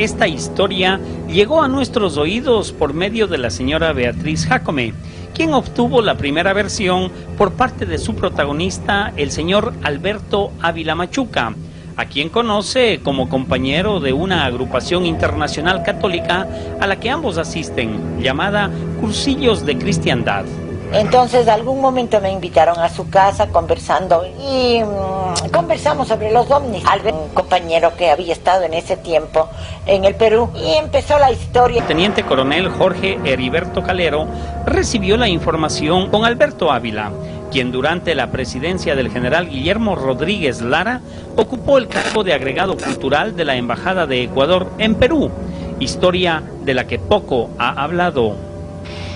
esta historia llegó a nuestros oídos por medio de la señora Beatriz Jacome, quien obtuvo la primera versión por parte de su protagonista, el señor Alberto Ávila Machuca, a quien conoce como compañero de una agrupación internacional católica a la que ambos asisten, llamada Cursillos de Cristiandad. Entonces, algún momento me invitaron a su casa conversando y mm, conversamos sobre los ovnis. Un compañero que había estado en ese tiempo en el Perú, y empezó la historia. Teniente coronel Jorge Heriberto Calero recibió la información con Alberto Ávila, quien durante la presidencia del general Guillermo Rodríguez Lara ocupó el cargo de agregado cultural de la Embajada de Ecuador en Perú, historia de la que poco ha hablado.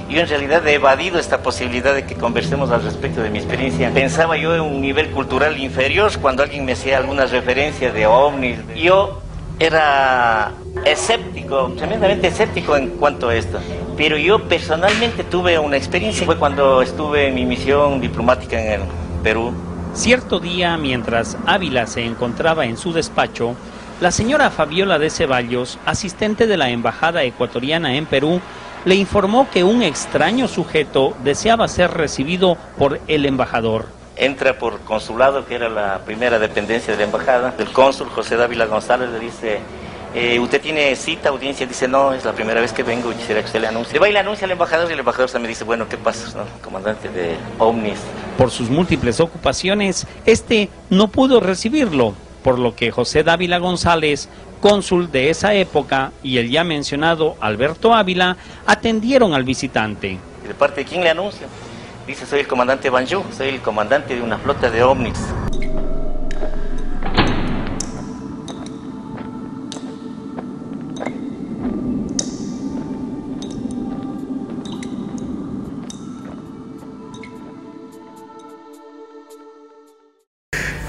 Yo en realidad he evadido esta posibilidad de que conversemos al respecto de mi experiencia. Pensaba yo en un nivel cultural inferior cuando alguien me hacía alguna referencia de ovnis. Yo era escéptico, tremendamente escéptico en cuanto a esto. Pero yo personalmente tuve una experiencia, fue cuando estuve en mi misión diplomática en el Perú. Cierto día, mientras Ávila se encontraba en su despacho, la señora Fabiola de Ceballos, asistente de la Embajada Ecuatoriana en Perú, le informó que un extraño sujeto deseaba ser recibido por el embajador. Entra por consulado, que era la primera dependencia de la embajada. El cónsul José Dávila González le dice, eh, ¿usted tiene cita, audiencia? Dice, no, es la primera vez que vengo y quisiera que usted le anuncie. Le va y le anuncia al embajador y el embajador también dice, bueno, ¿qué pasa? No? Comandante de OVNIS. Por sus múltiples ocupaciones, este no pudo recibirlo, por lo que José Dávila González cónsul de esa época y el ya mencionado Alberto Ávila atendieron al visitante. ¿De parte de quién le anuncia? Dice, soy el comandante Banjú, soy el comandante de una flota de ovnis.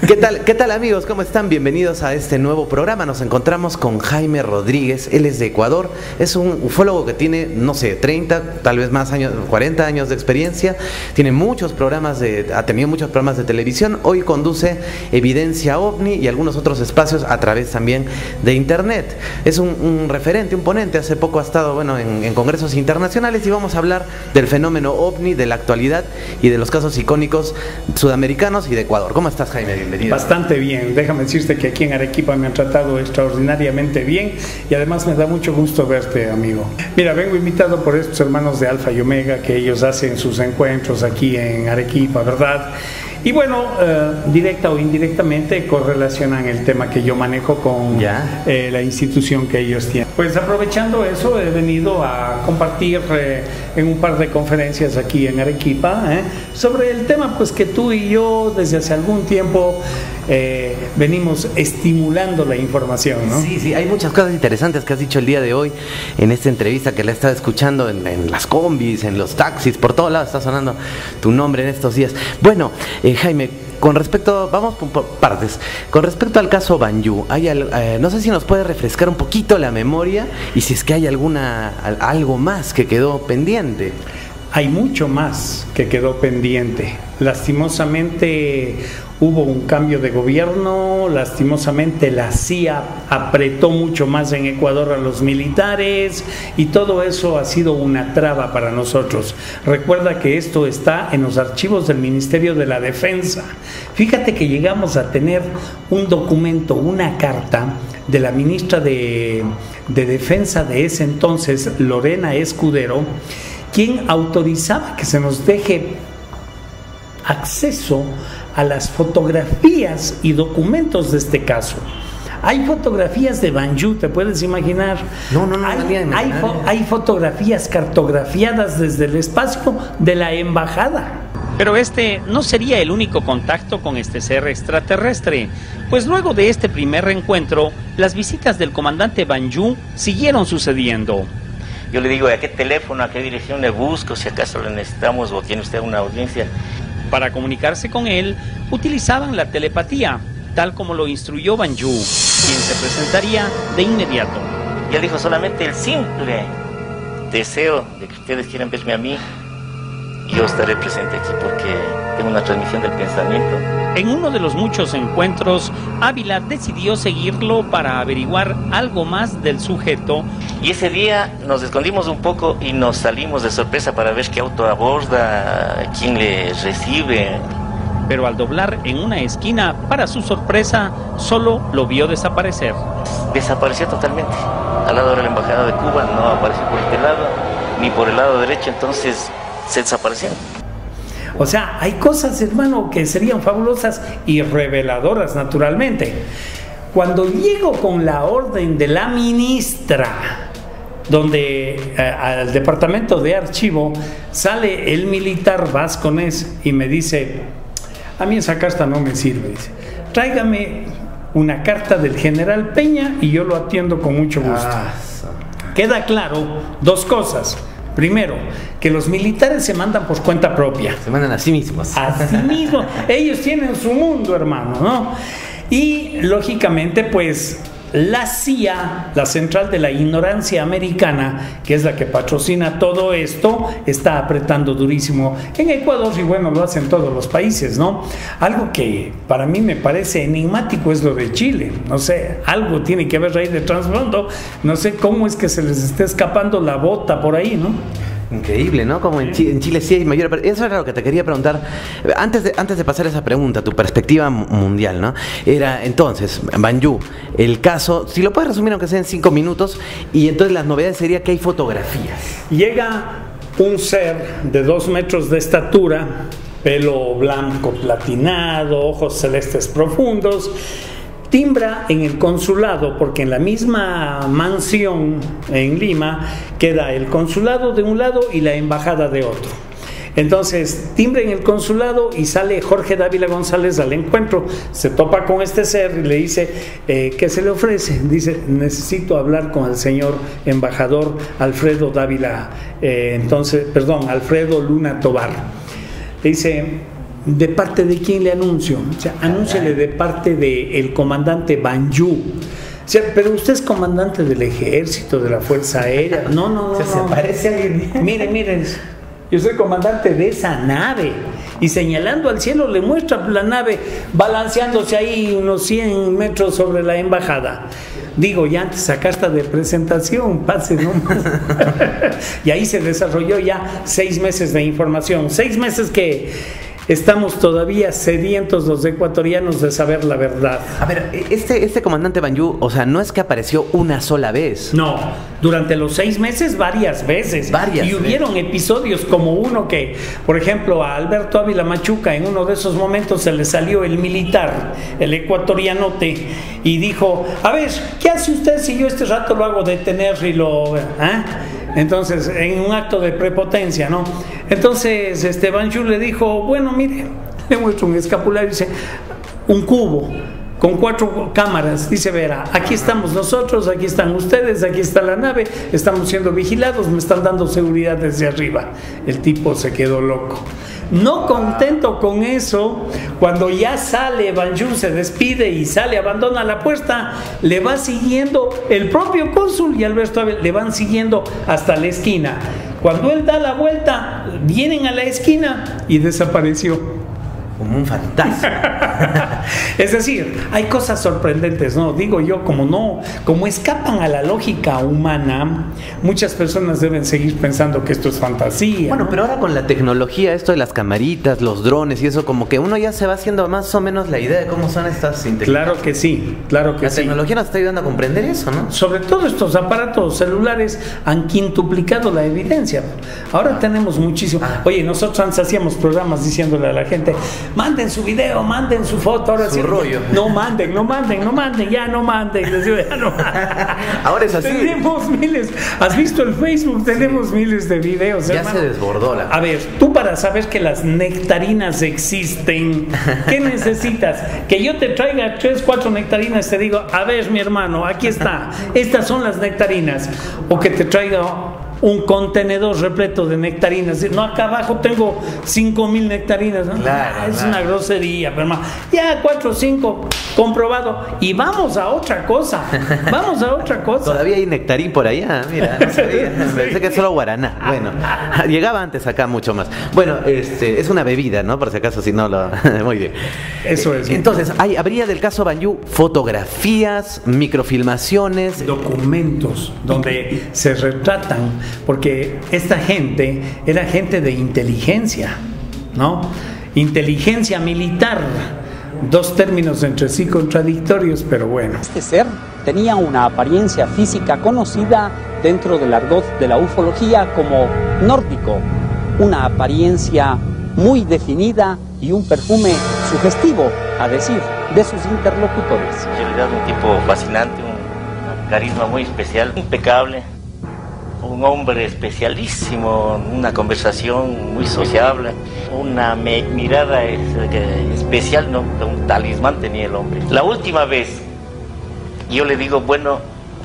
¿Qué tal, ¿Qué tal amigos? ¿Cómo están? Bienvenidos a este nuevo programa. Nos encontramos con Jaime Rodríguez, él es de Ecuador, es un ufólogo que tiene, no sé, 30, tal vez más años, 40 años de experiencia, tiene muchos programas de, ha tenido muchos programas de televisión, hoy conduce Evidencia OVNI y algunos otros espacios a través también de Internet. Es un, referente, un ponente, hace poco ha estado bueno, en, en congresos internacionales y vamos a hablar del fenómeno OVNI, de la actualidad y de los casos icónicos sudamericanos y de Ecuador. ¿Cómo estás Jaime? Bastante bien. Déjame decirte que aquí en Arequipa me han tratado extraordinariamente bien y además me da mucho gusto verte, amigo. Mira, vengo invitado por estos hermanos de Alfa y Omega que ellos hacen sus encuentros aquí en Arequipa, ¿verdad? Y bueno, eh, directa o indirectamente correlacionan el tema que yo manejo con eh, la institución que ellos tienen. Pues aprovechando eso, he venido a compartir eh, en un par de conferencias aquí en Arequipa sobre el tema pues que tú y yo desde hace algún tiempo venimos estimulando la información, ¿no? Sí, sí, hay muchas cosas interesantes que has dicho el día de hoy en esta entrevista que la he estado escuchando en, en las combis, en los taxis, por todos lados está sonando tu nombre en estos días. Bueno, Jaime, con respecto, vamos por partes. Con respecto al caso Banyu, hay, eh, no sé si nos puede refrescar un poquito la memoria y si es que hay alguna algo más que quedó pendiente. Hay mucho más que quedó pendiente. Lastimosamente hubo un cambio de gobierno, lastimosamente la CIA apretó mucho más en Ecuador a los militares y todo eso ha sido una traba para nosotros. Recuerda que esto está en los archivos del Ministerio de la Defensa. Fíjate que llegamos a tener un documento, una carta de la ministra de, de Defensa de ese entonces, Lorena Escudero, quien autorizaba que se nos deje acceso a las fotografías y documentos de este caso. Hay fotografías de Banjú, ¿te puedes imaginar? No, no, no. Hay, hay, hay, fotografías cartografiadas desde el espacio de la embajada. Pero este no sería el único contacto con este ser extraterrestre, pues luego de este primer reencuentro, las visitas del comandante Banjú siguieron sucediendo. Yo le digo, ¿a qué teléfono, a qué dirección le busco, si acaso le necesitamos o tiene usted una audiencia? Para comunicarse con él, utilizaban la telepatía, tal como lo instruyó Banju, quien se presentaría de inmediato. Y dijo solamente el simple deseo de que ustedes quieran verme a mí, yo estaré presente aquí porque tengo una transmisión del pensamiento. En uno de los muchos encuentros, Ávila decidió seguirlo para averiguar algo más del sujeto. Y ese día nos escondimos un poco y nos salimos de sorpresa para ver qué auto aborda, quién le recibe. Pero al doblar en una esquina, para su sorpresa, solo lo vio desaparecer. Desapareció totalmente. Al lado de la embajada de Cuba no apareció por este lado, ni por el lado derecho, entonces se desapareció. O sea, hay cosas, hermano, que serían fabulosas y reveladoras, naturalmente. Cuando llego con la orden de la ministra, donde eh, al departamento de archivo sale el militar Vasconés y me dice, a mí esa carta no me sirve, dice, tráigame una carta del general Peña y yo lo atiendo con mucho gusto. Ah, Queda claro dos cosas. Primero, que los militares se mandan por cuenta propia. se mandan a sí mismos. Así mismo, ellos tienen su mundo, hermano, ¿no? Y lógicamente, pues la CIA, la Central de la Ignorancia Americana, que es la que patrocina todo esto, está apretando durísimo en Ecuador y bueno, lo hacen todos los países, ¿no? Algo que para mí me parece enigmático es lo de Chile, no sé, algo tiene que haber ahí de trasfondo, no sé cómo es que se les está escapando la bota por ahí, ¿no? Increíble, ¿no? Como en Chile, en Chile sí hay mayor... Eso era lo que te quería preguntar. Antes de, antes de pasar esa pregunta, tu perspectiva mu- mundial, ¿no? Era entonces, Banjú, el caso, si lo puedes resumir aunque sea en cinco minutos, y entonces las novedades sería que hay fotografías. Llega un ser de dos metros de estatura, pelo blanco platinado, ojos celestes profundos, timbra en el consulado, porque en la misma mansión en Lima queda el consulado de un lado y la embajada de otro. Entonces, timbra en el consulado y sale Jorge Dávila González al encuentro, se topa con este ser y le dice, eh, ¿qué se le ofrece? Dice, necesito hablar con el señor embajador Alfredo Dávila, eh, entonces, perdón, Alfredo Luna Tobar. Le dice, ¿de parte de quién le anuncio? O sea, anúnciale de parte del comandante Banjú. O sea, pero usted es comandante del ejército, de la Fuerza Aérea. No, no, no. no. parece a alguien. Miren, miren, yo soy comandante de esa nave. Y señalando al cielo le muestra la nave balanceándose ahí unos 100 metros sobre la embajada. Digo, ya antes esa carta de presentación, pase nomás. y ahí se desarrolló ya seis meses de información. Seis meses que estamos todavía sedientos los ecuatorianos de saber la verdad. A ver, este, este comandante Banjú, o sea, no es que apareció una sola vez. No, durante los seis meses varias veces. Varias Y hubieron episodios como uno que, por ejemplo, a Alberto Ávila Machuca en uno de esos momentos se le salió el militar, el ecuatorianote, y dijo, a ver, ¿qué hace usted si yo este rato lo hago detener y lo... ¿ah?". Entonces, en un acto de prepotencia, ¿no? Entonces, este Banchu le dijo, bueno, mire, le muestro un escapulario y dice, un cubo con cuatro cámaras. Dice, verá, aquí estamos nosotros, aquí están ustedes, aquí está la nave, estamos siendo vigilados, me están dando seguridad desde arriba. El tipo se quedó loco. No contento con eso, cuando ya sale Banjú, se despide y sale, abandona la puerta, le va siguiendo el propio cónsul y Alberto Ávila, le van siguiendo hasta la esquina. Cuando él da la vuelta, vienen a la esquina y desapareció. Como un fantasma. Es decir, hay cosas sorprendentes, ¿no? Digo yo, como no, como escapan a la lógica humana, muchas personas deben seguir pensando que esto es fantasía. Bueno, pero ahora con la tecnología, esto de las camaritas, los drones y eso, como que uno ya se va haciendo más o menos la idea de cómo son estas inteligencias. Claro que sí, claro que La sí. tecnología nos está ayudando a comprender eso, ¿no? Sobre todo estos aparatos celulares han quintuplicado la evidencia. Ahora tenemos muchísimo. Oye, nosotros antes hacíamos programas diciéndole a la gente, manden su video, manden su foto. Ahora Su sí, rollo. No manden, no manden, no manden, ya no manden. Digo, ya no Ahora es así. Tenemos miles. ¿Has visto el Facebook? Tenemos miles de videos. Ya hermano. se desbordó la. A ver, tú para saber que las nectarinas existen, ¿qué necesitas? Que yo te traiga tres, cuatro nectarinas, te digo, a ver, mi hermano, aquí está, estas son las nectarinas. O que te traiga un contenedor repleto de nectarinas. No, acá abajo tengo 5 mil nectarinas. ¿no? Claro, es claro. una grosería, pero hermano. Ya, 4 o 5, comprobado. Y vamos a otra cosa. Vamos a otra cosa. Todavía hay nectarín por allá, mira, no sabía. Pensé que es solo guaraná. Bueno, llegaba antes acá mucho más. Bueno, este, es una bebida, ¿no? Por si acaso, si no lo. Muy bien. Eso es. Entonces, hay, habría del caso Banyu fotografías, microfilmaciones. documentos donde se retratan, porque esta gente era gente de inteligencia, ¿no? Inteligencia militar, dos términos entre sí contradictorios, pero bueno. Este ser tenía una apariencia física conocida dentro del argot de la ufología como nórdico, una apariencia muy definida y un perfume sugestivo, a decir, de sus interlocutores. En realidad un tipo fascinante, un, un carisma muy especial, impecable, un hombre especialísimo, una conversación muy sociable, una mirada especial, ¿no? un talismán tenía el hombre. La última vez, yo le digo, bueno,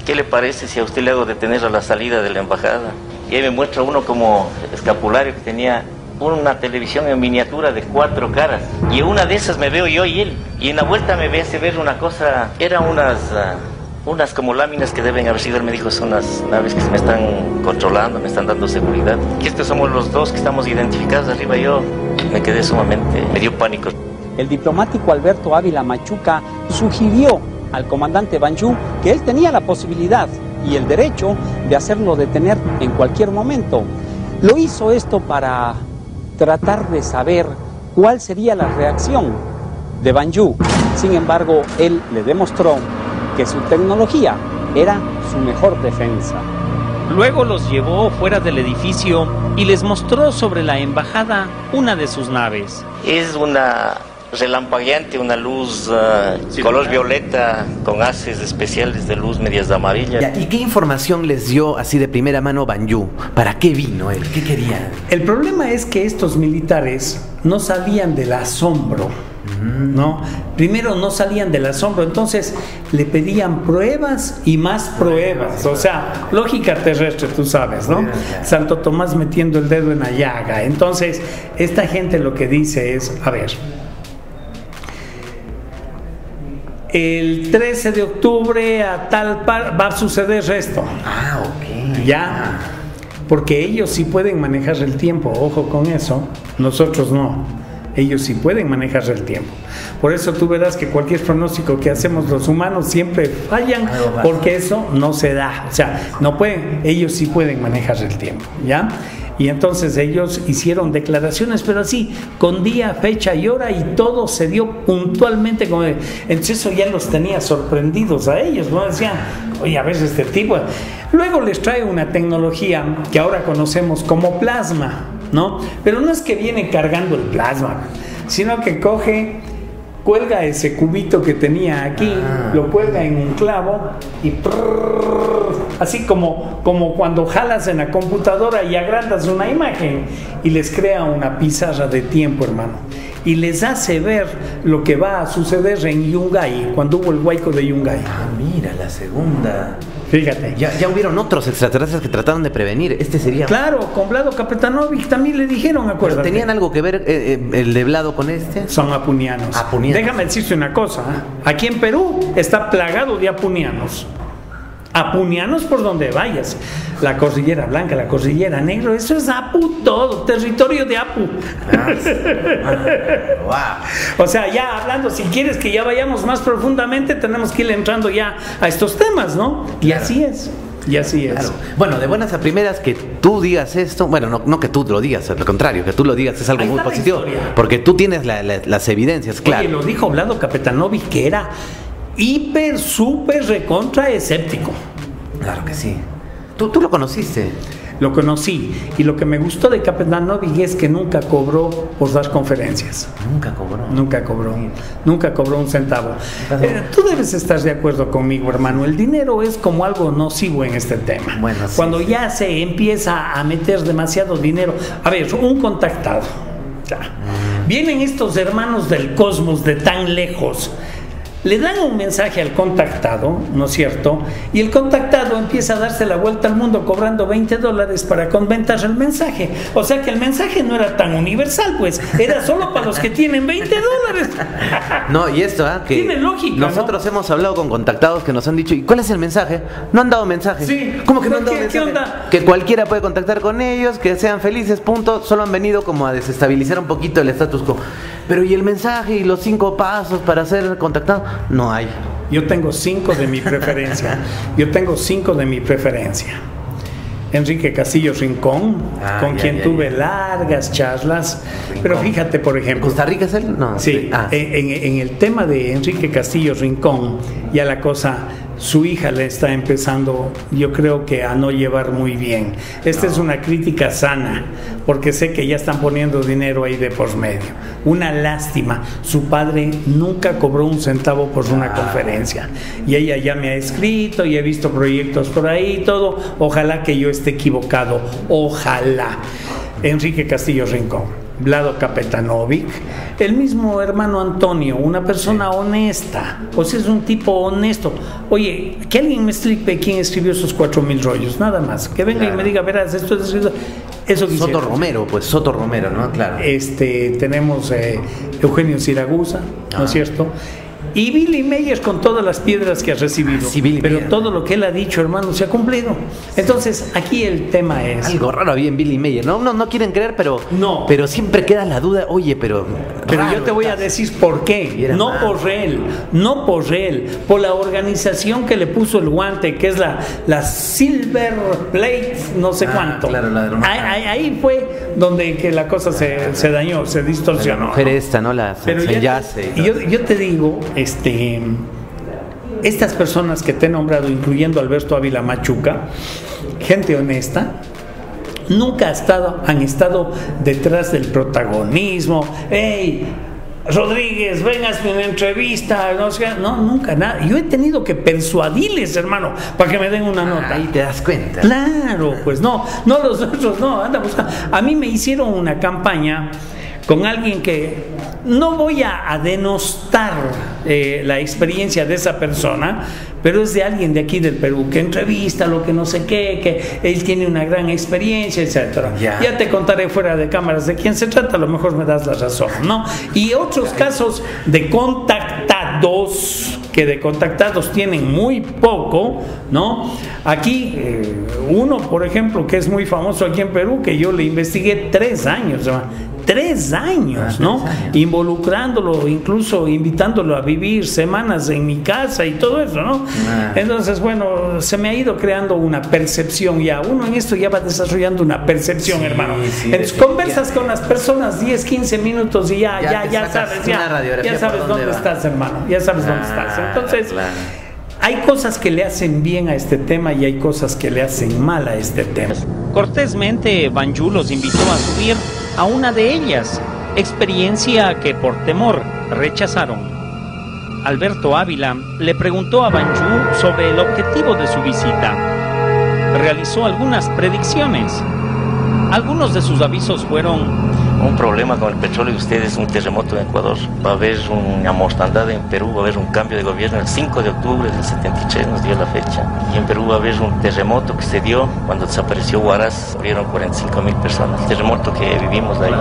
¿qué le parece si a usted le hago detener a la salida de la embajada? Y ahí me muestra uno como escapulario que tenía una televisión en miniatura de cuatro caras. Y en una de esas me veo yo y él. Y en la vuelta me ve hace ver una cosa, eran unas, ah, unas como láminas que deben haber sido, él me dijo, son unas naves que me están controlando, me están dando seguridad. Y estos somos los dos que estamos identificados arriba. Yo me quedé sumamente, me dio pánico. El diplomático Alberto Ávila Machuca sugirió al comandante Banjú que él tenía la posibilidad y el derecho de hacerlo detener en cualquier momento. Lo hizo esto para tratar de saber cuál sería la reacción de Banjú. Sin embargo, él le demostró que su tecnología era su mejor defensa. Luego los llevó fuera del edificio y les mostró sobre la embajada una de sus naves. Es una relampagueante, una luz ah, color violeta con haces especiales de luz medias de amarilla. Ya, ¿Y qué información les dio así de primera mano Banyu? ¿Para qué vino él? ¿Qué quería? El problema es que estos militares no salían del asombro, ¿no? Primero no salían del asombro, entonces le pedían pruebas y más pruebas, o sea, lógica terrestre, tú sabes, ¿no? Santo Tomás metiendo el dedo en la llaga. Entonces, esta gente lo que dice es, a ver, el 13 de octubre a tal par va a suceder esto. Ah, ok. Ya. Porque ellos sí pueden manejar el tiempo, ojo con eso, nosotros no. Ellos sí pueden manejar el tiempo. Por eso tú verás que cualquier pronóstico que hacemos los humanos siempre fallan, porque eso no se da. O sea, no pueden, ellos sí pueden manejar el tiempo, ¿ya? Y entonces ellos hicieron declaraciones, pero así, con día, fecha y hora, y todo se dio puntualmente. Como entonces eso ya los tenía sorprendidos a ellos, ¿no? Decían, oye, a ver este tipo. Luego les trae una tecnología que ahora conocemos como plasma, ¿no? Pero no es que viene cargando el plasma, sino que coge cuelga ese cubito que tenía aquí, lo cuelga en un clavo y prrrr, así como, como cuando jalas en la computadora y agrandas una imagen y les crea una pizarra de tiempo, hermano. Y les hace ver lo que va a suceder en Yungay, cuando hubo el huaico de Yungay. Ah, mira, la segunda. Fíjate. Ya, ya hubieron otros extraterrestres que trataron de prevenir. Este sería. Claro, con Vlado Kapetanovic también le dijeron, acuérdate. ¿Tenían algo que ver eh, eh, el de Vlado con este? Son apunianos. Apunianos. Déjame decirte una cosa. ¿eh? Aquí en Perú está plagado de apunianos. Apunianos por donde vayas. La cordillera blanca, la cordillera negro, eso es Apu todo, territorio de Apu. O sea, ya hablando, si quieres que ya vayamos más profundamente, tenemos que ir entrando ya a estos temas, ¿no? Y así es. Y así es. Claro. Bueno, de buenas a primeras que tú digas esto, bueno, no, no que tú lo digas, al contrario, que tú lo digas es algo muy positivo, porque tú tienes la- la- las evidencias, claro. Oye, lo dijo Vlado Kapetanovic que era hiper, súper, recontra escéptico. Claro que sí. Tú, tú lo conociste. Lo conocí y lo que me gustó de Kapetanovic es que nunca cobró por dar conferencias. Nunca cobró. Nunca cobró, nunca cobró un centavo. Eh, tú debes estar de acuerdo conmigo, hermano. El dinero es como algo nocivo en este tema. Bueno, sí, Cuando sí. ya se empieza a meter demasiado dinero. A ver, un contactado. Ya. Mm. Vienen estos hermanos del cosmos de tan lejos. Le dan un mensaje al contactado, ¿no es cierto? Y el contactado empieza a darse la vuelta al mundo cobrando 20 dólares para comentar el mensaje. O sea que el mensaje no era tan universal, pues era solo para los que tienen 20 dólares. No, y esto, ¿ah? Que Tiene lógica, Nosotros hemos hablado con contactados que nos han dicho, ¿y cuál es el mensaje? No han dado mensaje. Sí. ¿Cómo que no ¿Pero han dado qué- qué mensaje? onda? Que cualquiera puede contactar con ellos, que sean felices, punto. Solo han venido como a desestabilizar un poquito el status quo. Pero ¿y el mensaje y los cinco pasos para ser contactado? No hay. Yo tengo cinco de mi preferencia. Yo tengo cinco de mi preferencia. Enrique Castillo Rincón, Ah, con ya, quien ya, tuve ya. largas charlas. Pero fíjate, por ¿En ejemplo, Costa Rica es él? No. Sí, Ah, en- en el tema de Enrique Castillo Rincón, ya la cosa, su hija le está empezando, yo creo que a no llevar muy bien. Esta es una crítica sana, porque sé que ya están poniendo dinero ahí de por medio. Una lástima, su padre nunca cobró un centavo por una conferencia. Y ella ya me ha escrito y he visto proyectos por ahí y todo. Ojalá que yo esté equivocado, ojalá. Enrique Castillo Rincón. Vlado Kapetanovic, el mismo hermano Antonio, una persona honesta, o sea, es un tipo honesto. Oye, que alguien me explique quién escribió esos cuatro mil rollos, nada más. Que venga y Claro. me diga, verás, esto es escrito. Eso quisiera. Soto Romero, pues Soto Romero, ¿no? Claro. Este, tenemos eh, Eugenio Siragusa, ¿no Ah. es cierto? Y Billy Meyer con todas las piedras que ha recibido. Sí, Billy pero todo lo que él ha dicho, hermano, se ha cumplido. Entonces, aquí el tema es. Algo raro había en Billy Mayer. No, no, no quieren creer, pero. No. Pero siempre queda la duda, oye, pero. Pero yo te voy a decir por qué. No por él, no por él, por la organización que le puso el guante, que es la, la Silver Plate, no sé Ah, cuánto. claro, la de ahí, fue donde que la cosa se, se dañó, se La distorsionó. mujer ¿no? esta, ¿no? La Pero ya- y yo, yo te digo, este, estas personas que te he nombrado, incluyendo Alberto Ávila Machuca, gente honesta, nunca ha estado, han estado detrás del protagonismo. ¡Hey! Rodríguez, vengas a una entrevista, no, sé, no, nunca nada. Yo he tenido que persuadirles, hermano, para que me den una nota. Ahí te das cuenta. Claro, pues no, no los otros, no, anda buscando. A mí me hicieron una campaña con alguien que no voy a, a denostar eh, la experiencia de esa persona, pero es de alguien de aquí del Perú que entrevista lo que no sé qué, que él tiene una gran experiencia, etcétera. Ya. Ya te contaré fuera de cámaras de quién se trata, a lo mejor me das la razón, ¿no? Y otros casos de contactados que de contactados tienen muy poco, ¿no? Aquí, eh, uno, por ejemplo, que es muy famoso aquí en Perú, que yo le investigué tres años, ¿no? Tres años, Ah, ¿no? tres años. Involucrándolo, incluso invitándolo a vivir semanas en mi casa y todo eso, ¿no? Ah. Entonces, bueno, se me ha ido creando una percepción ya. Uno en esto ya va desarrollando una percepción, Sí, hermano. sí, Entonces, conversas con las personas 10, 15 minutos y ya, Ya ya, sabes, ya, sabes dónde va. estás, hermano. Ya sabes dónde Ah, estás. Entonces, claro. hay cosas que le hacen bien a este tema y hay cosas que le hacen mal a este tema. Cortésmente, Banjú los invitó a subir a una de ellas, experiencia que por temor rechazaron. Alberto Ávila le preguntó a Banjú sobre el objetivo de su visita. Realizó algunas predicciones. Algunos de sus avisos fueron Un problema con el petróleo de ustedes, un terremoto en Ecuador. Va a haber una mortandad en Perú, va a haber un cambio de gobierno el 5 de octubre del 73, nos dio la fecha. Y en Perú va a haber un terremoto que se dio cuando desapareció Huaraz, murieron 45 mil personas. El terremoto que vivimos ahí.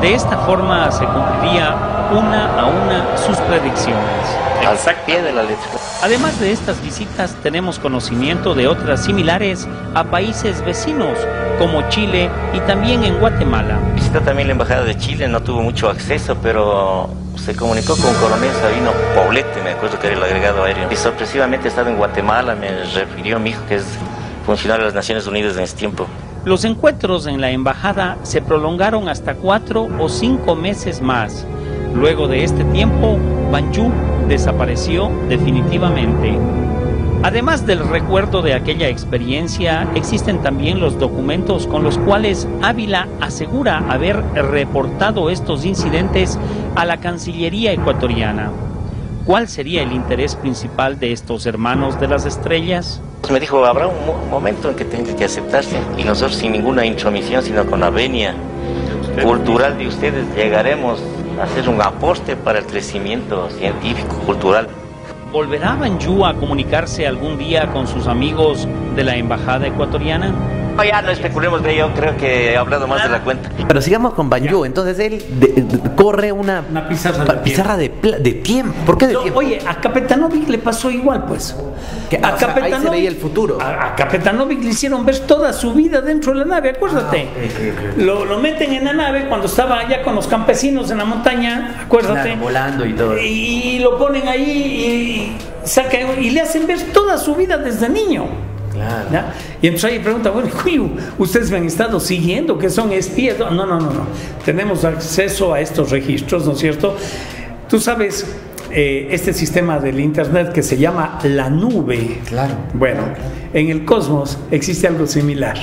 De esta forma se cumpliría una a una sus predicciones. Al pie de la letra. Además de estas visitas, tenemos conocimiento de otras similares a países vecinos como Chile y también en Guatemala. Visitó también la Embajada de Chile, no tuvo mucho acceso, pero se comunicó con Coronel Sabino Poblete, me acuerdo que era el agregado aéreo. Y sorpresivamente estaba en Guatemala, me refirió mi hijo que es funcionario de las Naciones Unidas en ese tiempo. Los encuentros en la embajada se prolongaron hasta cuatro o cinco meses más. Luego de este tiempo, Banjú desapareció definitivamente. Además del recuerdo de aquella experiencia, existen también los documentos con los cuales Ávila asegura haber reportado estos incidentes a la Cancillería ecuatoriana. ¿Cuál sería el interés principal de estos hermanos de las estrellas? Me dijo, habrá un mo- momento en que tenga que aceptarse y nosotros sin ninguna intromisión, sino con la venia cultural de ustedes, llegaremos a hacer un aporte para el crecimiento científico, cultural ¿Volverá Banjú a comunicarse algún día con sus amigos de la embajada ecuatoriana? No, ya no especulemos de ello, creo que he hablado más de la cuenta. Pero sigamos con Banjo. Entonces él de- de- corre una, Una pizarra pa- de pizarra de, pla- de tiempo. ¿Por qué de No, tiempo? oye, a Capetanovic le pasó igual, pues. Que- o sea, ahí se veía el futuro. A, a Capetanovic le hicieron ver toda su vida dentro de la nave, acuérdate. Ah, Lo, lo meten en la nave cuando estaba allá con los campesinos en la montaña, acuérdate. Claro, volando y todo. Y, lo ponen ahí y, saca- y le hacen ver toda su vida desde niño. Claro. Y entonces ahí pregunta, bueno, ustedes me han estado siguiendo, que son espías. No, no, no, no. Tenemos acceso a estos registros, ¿no es cierto? Tú sabes, eh, este sistema del Internet que se llama la nube. Claro. Bueno, en el cosmos existe algo similar,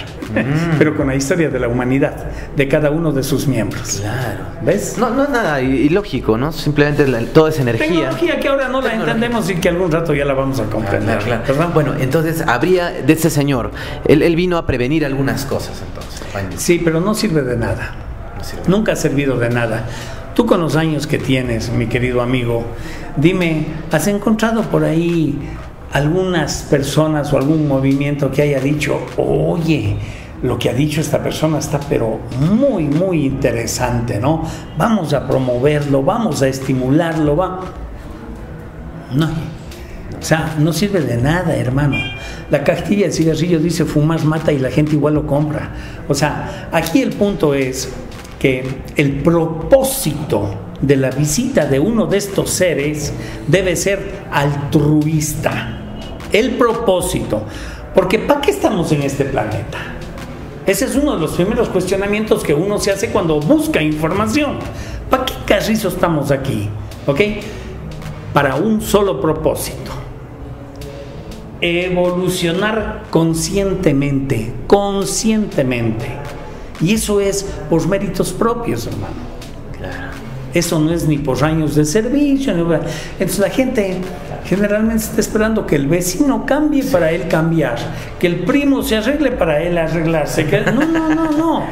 pero con la historia de la humanidad, de cada uno de sus miembros. Claro. ¿Ves? No, no es nada ilógico, ¿no? Simplemente la- toda esa energía. Tecnología que ahora no la Tecnología. entendemos y que algún rato ya la vamos a comprender. Claro, claro. ¿verdad? Bueno, entonces habría de este señor, él, él vino a prevenir algunas cosas entonces. Sí, pero no sirve de nada. No sirve. Nunca ha servido de nada. Tú con los años que tienes, mi querido amigo, dime, ¿has encontrado por ahí algunas personas o algún movimiento que haya dicho, oye, lo que ha dicho esta persona está pero muy, muy interesante, ¿no? Vamos a promoverlo, vamos a estimularlo, va. No. O sea, no sirve de nada, hermano. La castilla de cigarrillo dice fumar mata y la gente igual lo compra. O sea, aquí el punto es que el propósito de la visita de uno de estos seres debe ser altruista. El propósito. Porque ¿para qué estamos en este planeta? Ese es uno de los primeros cuestionamientos que uno se hace cuando busca información. ¿Para qué carrizo estamos aquí? ¿Ok? Para un solo propósito. Evolucionar conscientemente, conscientemente. Y eso es por méritos propios, hermano. Eso no es ni por años de servicio. ni- Entonces la gente generalmente está esperando que el vecino cambie para él cambiar, que el primo se arregle para él arreglarse. que- No, no, no, no.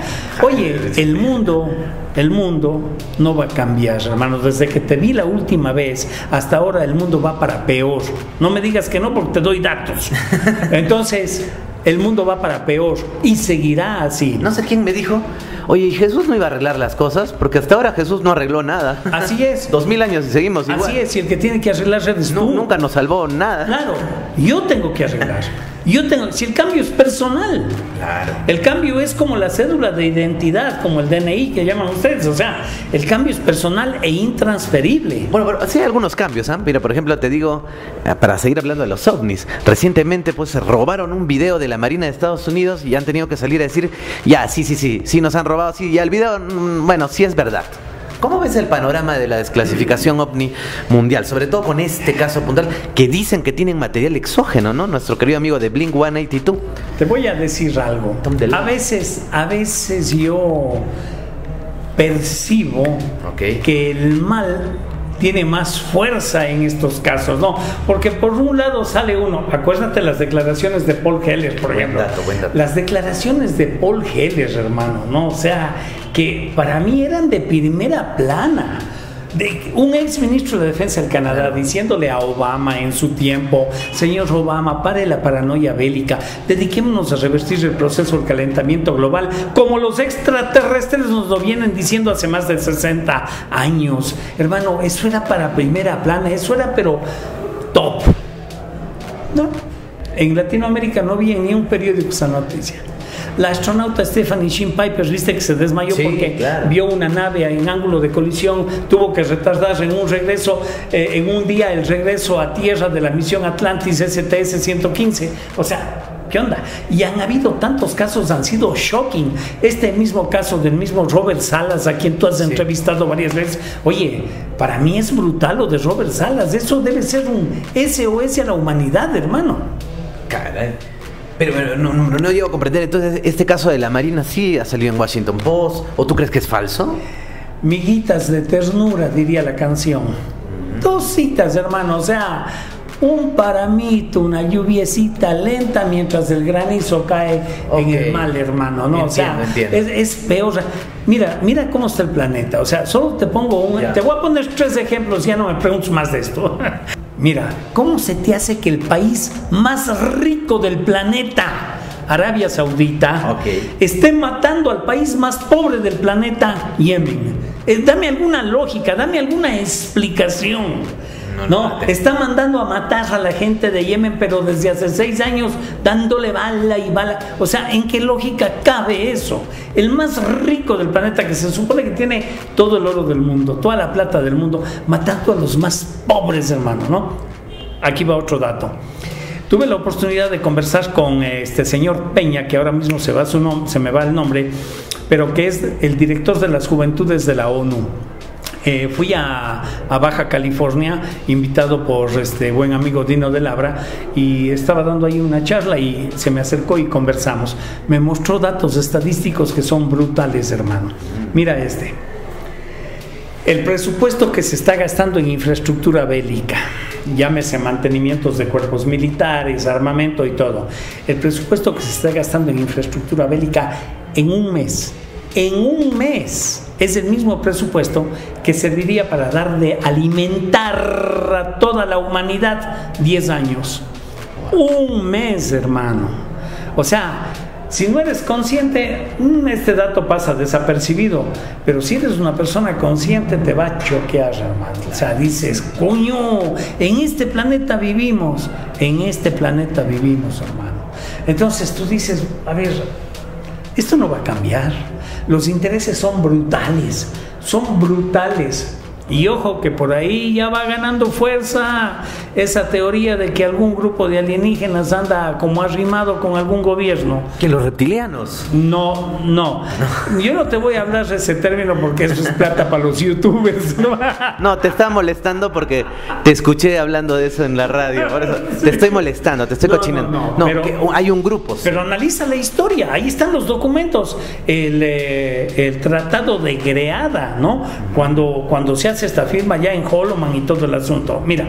Oye, el mundo, el mundo no va a cambiar, hermano. Desde que te vi la última vez hasta ahora el mundo va para peor. No me digas que no porque te doy datos. Entonces, el mundo va para peor y seguirá así. No sé quién me dijo, oye, ¿y Jesús no iba a arreglar las cosas? Porque hasta ahora Jesús no arregló nada. Así es. Dos mil años y seguimos igual. Así es, y el que tiene que arreglar eres Nu- tú. nunca nos salvó nada. Claro, yo tengo que arreglar. Yo tengo, si el cambio es personal, Claro. el cambio es como la cédula de identidad, como el DNI que llaman ustedes, o sea, el cambio es personal e intransferible. Bueno, pero sí hay algunos cambios, ¿ah? Mira, por ejemplo, te digo, eh, para seguir hablando de los ovnis, recientemente pues se robaron un video de la Marina de Estados Unidos y han tenido que salir a decir, ya, sí, sí, sí, sí nos han robado, sí, ya el video, mm, bueno, sí es verdad. ¿Cómo ves el panorama de la desclasificación ovni mundial? Sobre todo con este caso puntual, que dicen que tienen material exógeno, ¿no? Nuestro querido amigo de Blink 182. Te voy a decir algo. A veces, a veces yo percibo que el mal tiene más fuerza en estos casos, ¿no? Porque por un lado sale uno, acuérdate las declaraciones de Paul Heller, por Buen ejemplo. dato, buen dato. Las declaraciones de Paul Heller, hermano, ¿no? O sea, que para mí eran de primera plana. Un ex ministro de Defensa del Canadá diciéndole a Obama en su tiempo, señor Obama, pare la paranoia bélica, dediquémonos a revertir el proceso del calentamiento global, como los extraterrestres nos lo vienen diciendo hace más de 60 años. Hermano, eso era para primera plana, eso era pero top. No, en Latinoamérica no había ni un periódico esa noticia. La astronauta Stephanie Shin Piper, viste que se desmayó Sí, porque claro. vio una nave en ángulo de colisión, tuvo que retardar en un regreso, eh, en un día el regreso a tierra de la misión Atlantis STS-115. O sea, ¿qué onda? Y han habido tantos casos, han sido shocking. Este mismo caso del mismo Robert Salas, a quien tú has entrevistado varias veces. Oye, para mí es brutal lo de Robert Salas. Eso debe ser un SOS a la humanidad, hermano. Caray. Pero, pero no, no, no llego a comprender, entonces, ¿este caso de la Marina sí ha salido en Washington Post? ¿O tú crees que es falso? Miguitas de ternura, diría la canción. Dos citas, hermano, o sea, un paramito, una lluviecita lenta mientras el granizo cae en Ok. el mal, hermano, ¿no? o sea, Entiendo, entiendo. Es, es peor. Mira, mira cómo está el planeta. O sea, solo te pongo un. Ya. Te voy a poner tres ejemplos, ya no me preguntes más de esto. Mira, ¿cómo se te hace que el país más rico del planeta, Arabia Saudita, esté matando al país más pobre del planeta, Yemen? Eh, dame alguna lógica, dame alguna explicación. No, está mandando a matar a la gente de Yemen, pero desde hace seis años dándole bala y bala. O sea, ¿en qué lógica cabe eso? El más rico del planeta, que se supone que tiene todo el oro del mundo, toda la plata del mundo, matando a los más pobres, hermano, ¿no? Aquí va otro dato. Tuve la oportunidad de conversar con este señor Peña, que ahora mismo se, va su se me va el nombre, pero que es el director de las juventudes de la ONU. Eh, fui a, Baja California invitado por este buen amigo Dino de Labra y estaba dando ahí una charla y se me acercó y conversamos. Me mostró datos estadísticos que son brutales, hermano. Mira este. El presupuesto que se está gastando en infraestructura bélica, llámese mantenimientos de cuerpos militares, armamento y todo. El presupuesto que se está gastando en infraestructura bélica en un mes, en un mes es el mismo presupuesto que serviría para dar de alimentar a toda la humanidad 10 años. Un mes, hermano. O sea, si no eres consciente, mm, este dato pasa desapercibido, pero si eres una persona consciente te va a choquear, hermano. O sea, dices, coño, en este planeta vivimos, en este planeta vivimos, hermano. Entonces tú dices, a ver, esto no va a cambiar. Los intereses son brutales, son brutales. Y ojo que por ahí ya va ganando fuerza esa teoría de que algún grupo de alienígenas anda como arrimado con algún gobierno. ¿Que los reptilianos? No, no. Yo no te voy a hablar de ese término porque eso es plata para los youtubers. No, te estaba molestando porque te escuché hablando de eso en la radio. te estoy molestando, te estoy cochinando. No, hay un grupo. Pero analiza la historia, ahí están los documentos. El, eh, el tratado de Greada, ¿no? Cuando, cuando se hace esta firma ya en Holoman y todo el asunto. Mira,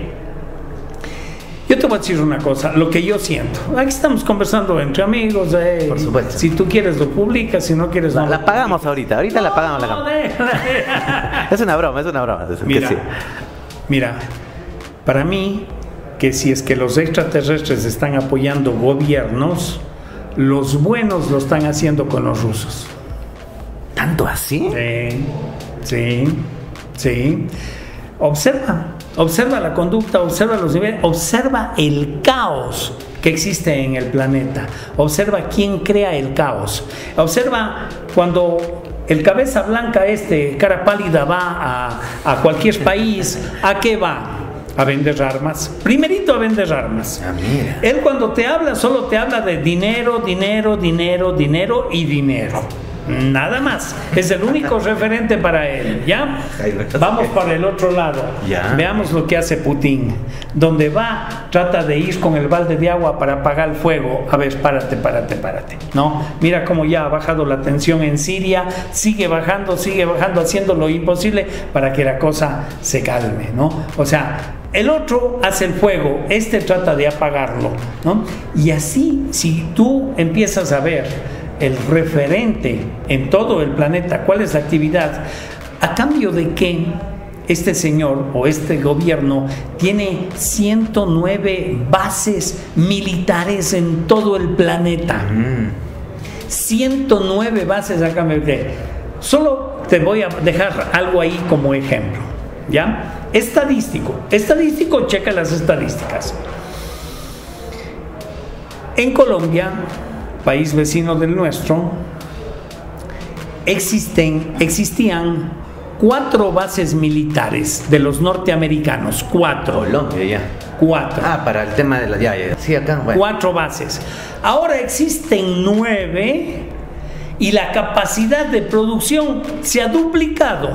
yo te voy a decir una cosa, lo que yo siento. Aquí estamos conversando entre amigos. Eh, Por supuesto. Si tú quieres lo publicas, si no quieres no. La pagamos ahorita, ahorita la pagamos la Es una broma, es una broma. mira, mira, para mí, que si es que los extraterrestres están apoyando gobiernos, los buenos lo están haciendo con los rusos. ¿Tanto así? Sí, sí. Sí. Observa, observa la conducta, observa los niveles, observa el caos que existe en el planeta. Observa quién crea el caos. Observa cuando el cabeza blanca este, cara pálida, va a, cualquier país, ¿a qué va? A vender armas. Primerito a vender armas. Ah, Él cuando te habla solo te habla de dinero, dinero, dinero, dinero y dinero. Nada más. Es el único referente para él. ¿Ya? Vamos para el otro lado. Veamos lo que hace Putin. Donde va, trata de ir con el balde de agua para apagar el fuego. A ver, párate, párate, párate. ¿No? Mira cómo ya ha bajado la tensión en Siria. Sigue bajando, sigue bajando, haciendo lo imposible para que la cosa se calme. ¿No? O sea, el otro hace el fuego, este trata de apagarlo, ¿no? Y así, si tú empiezas a ver el referente en todo el planeta, cuál es la actividad, a cambio de que este señor o este gobierno tiene 109 bases militares en todo el planeta. 109 bases a cambio de... Solo te voy a dejar algo ahí como ejemplo. ¿Ya? Estadístico. Estadístico, checa las estadísticas. En Colombia país vecino del nuestro, existen, existían cuatro bases militares de los norteamericanos, cuatro. Colombia ya. Cuatro. Ah, para el tema de la ya, Sí, acá. Cuatro bases. Ahora existen nueve y la capacidad de producción se ha duplicado.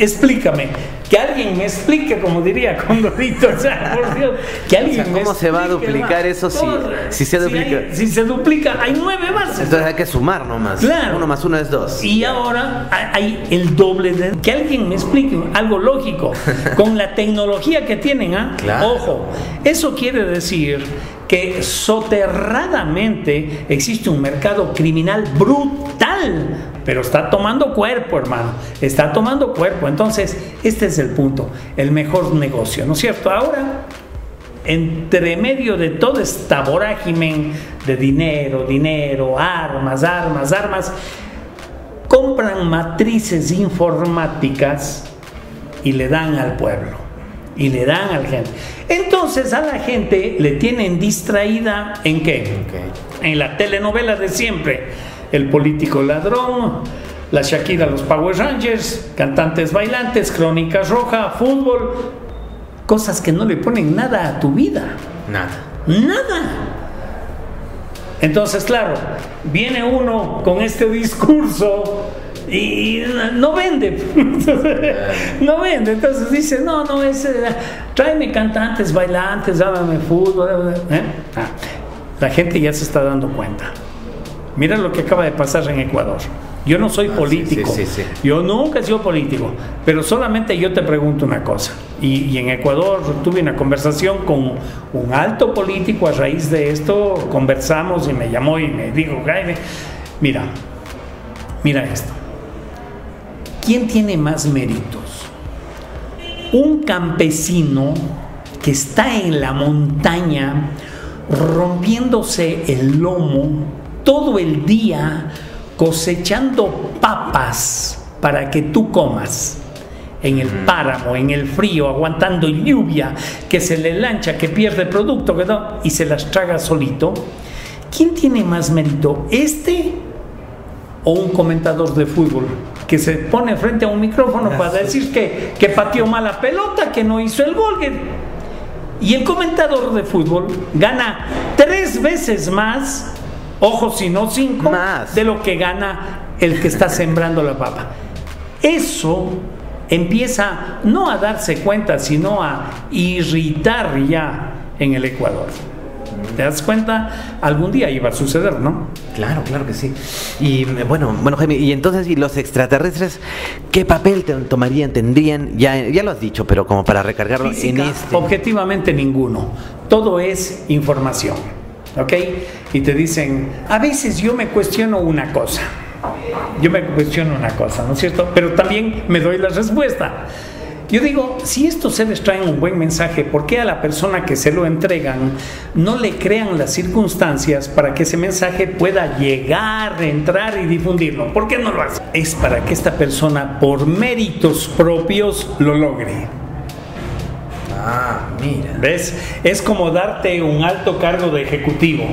Explícame, que alguien me explique, como diría Condorito, o sea, por Dios, que alguien ¿Cómo se va a duplicar eso si, si, se duplica? Si, se duplica, hay nueve bases. Entonces hay que sumar nomás. Claro. Uno más uno es dos. Y ahora hay el doble de... Que alguien me explique algo lógico, con la tecnología que tienen, ¿ah? Ojo, eso quiere decir que soterradamente existe un mercado criminal brutal, pero está tomando cuerpo, hermano, está tomando cuerpo. Entonces, este es el punto, el mejor negocio, ¿no es cierto? Ahora, entre medio de toda esta vorágine de dinero, dinero, armas, armas, armas, compran matrices informáticas y le dan al pueblo y le dan a la gente. Entonces a la gente le tienen distraída en qué? En la telenovela de siempre. El político ladrón, la Shakira, los Power Rangers, cantantes bailantes, crónicas roja, fútbol, cosas que no le ponen nada a tu vida. Nada. Nada. Entonces, claro, viene uno con este discurso y no vende. no vende. Entonces dice, no, no, es, eh, tráeme cantantes, bailantes, dábame fútbol. ¿eh? Ah, la gente ya se está dando cuenta. Mira lo que acaba de pasar en Ecuador. Yo no soy Ah, político. sí, sí, sí. Yo nunca he sido político. Pero solamente yo te pregunto una cosa. Y, y en Ecuador tuve una conversación con un alto político a raíz de esto. Conversamos y me llamó y me dijo, Jaime, mira, mira esto. ¿Quién tiene más méritos? Un campesino que está en la montaña rompiéndose el lomo todo el día cosechando papas para que tú comas en el páramo, en el frío, aguantando lluvia, que se le lancha, que pierde producto que no, y se las traga solito. ¿Quién tiene más mérito? ¿Este o un comentador de fútbol que se pone frente a un micrófono para decir que, que pateó mala pelota, que no hizo el gol? Y el comentador de fútbol gana tres veces más, ojo si no cinco, Más. de lo que gana el que está sembrando la papa. Eso empieza no a darse cuenta, sino a irritar ya en el Ecuador. ¿Te das cuenta? Algún día iba a suceder, ¿no? Claro, claro que sí. Y eh, bueno, bueno Jaime, y entonces, ¿y los extraterrestres qué papel tomarían, tendrían? Ya, ya lo has dicho, pero como para recargarlo Física, en este. Objetivamente ninguno. Todo es información. ¿Ok? Y te dicen, a veces yo me cuestiono una cosa. Yo me cuestiono una cosa, ¿no es cierto? Pero también me doy la respuesta. Yo digo, si estos seres traen un buen mensaje, ¿por qué a la persona que se lo entregan no le crean las circunstancias para que ese mensaje pueda llegar, entrar y difundirlo? ¿Por qué no lo hace? Es para que esta persona, por méritos propios, lo logre. Ah, mira. ¿Ves? Es como darte un alto cargo de ejecutivo,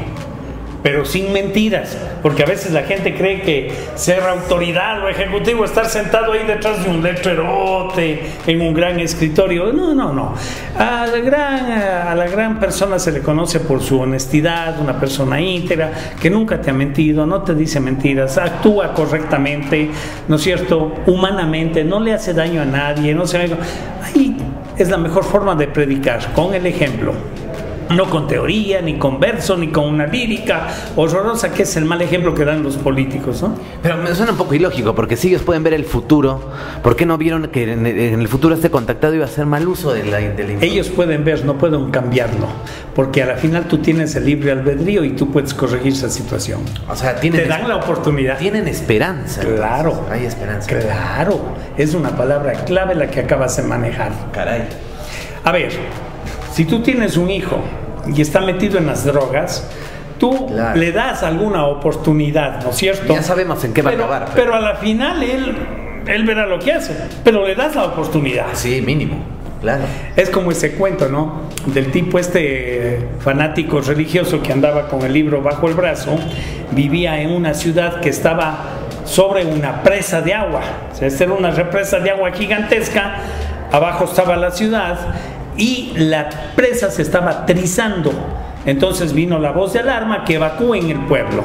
pero sin mentiras, porque a veces la gente cree que ser autoridad o ejecutivo, estar sentado ahí detrás de un letrerote, en un gran escritorio, no, no, no. A la gran, a la gran persona se le conoce por su honestidad, una persona íntegra, que nunca te ha mentido, no te dice mentiras, actúa correctamente, ¿no es cierto? Humanamente, no le hace daño a nadie, no se... Ahí es la mejor forma de predicar, con el ejemplo. No con teoría, ni con verso, ni con una lírica horrorosa, que es el mal ejemplo que dan los políticos, ¿no? Pero me suena un poco ilógico, porque si ellos pueden ver el futuro, ¿por qué no vieron que en, el futuro este contactado iba a hacer mal uso de la, de la? Ellos pueden ver, no pueden cambiarlo, porque a la final tú tienes el libre albedrío y tú puedes corregir esa situación. O sea, tienen, Te dan la oportunidad. tienen esperanza. Claro. entonces. Hay esperanza. Claro, es una palabra clave la que acabas de manejar. Caray. A ver, si tú tienes un hijo y está metido en las drogas, tú Claro. le das alguna oportunidad, ¿no es cierto? Ya sabemos en qué va a pero, acabar, pero- Pero a la final él, él verá lo que hace, pero le das la oportunidad. Sí, mínimo. Claro. Es como ese cuento, ¿no? Del tipo este fanático religioso que andaba con el libro bajo el brazo, vivía en una ciudad que estaba sobre una presa de agua. O sea, esta era una represa de agua gigantesca, abajo estaba la ciudad y la presa se estaba trizando. Entonces vino la voz de alarma que evacúen el pueblo.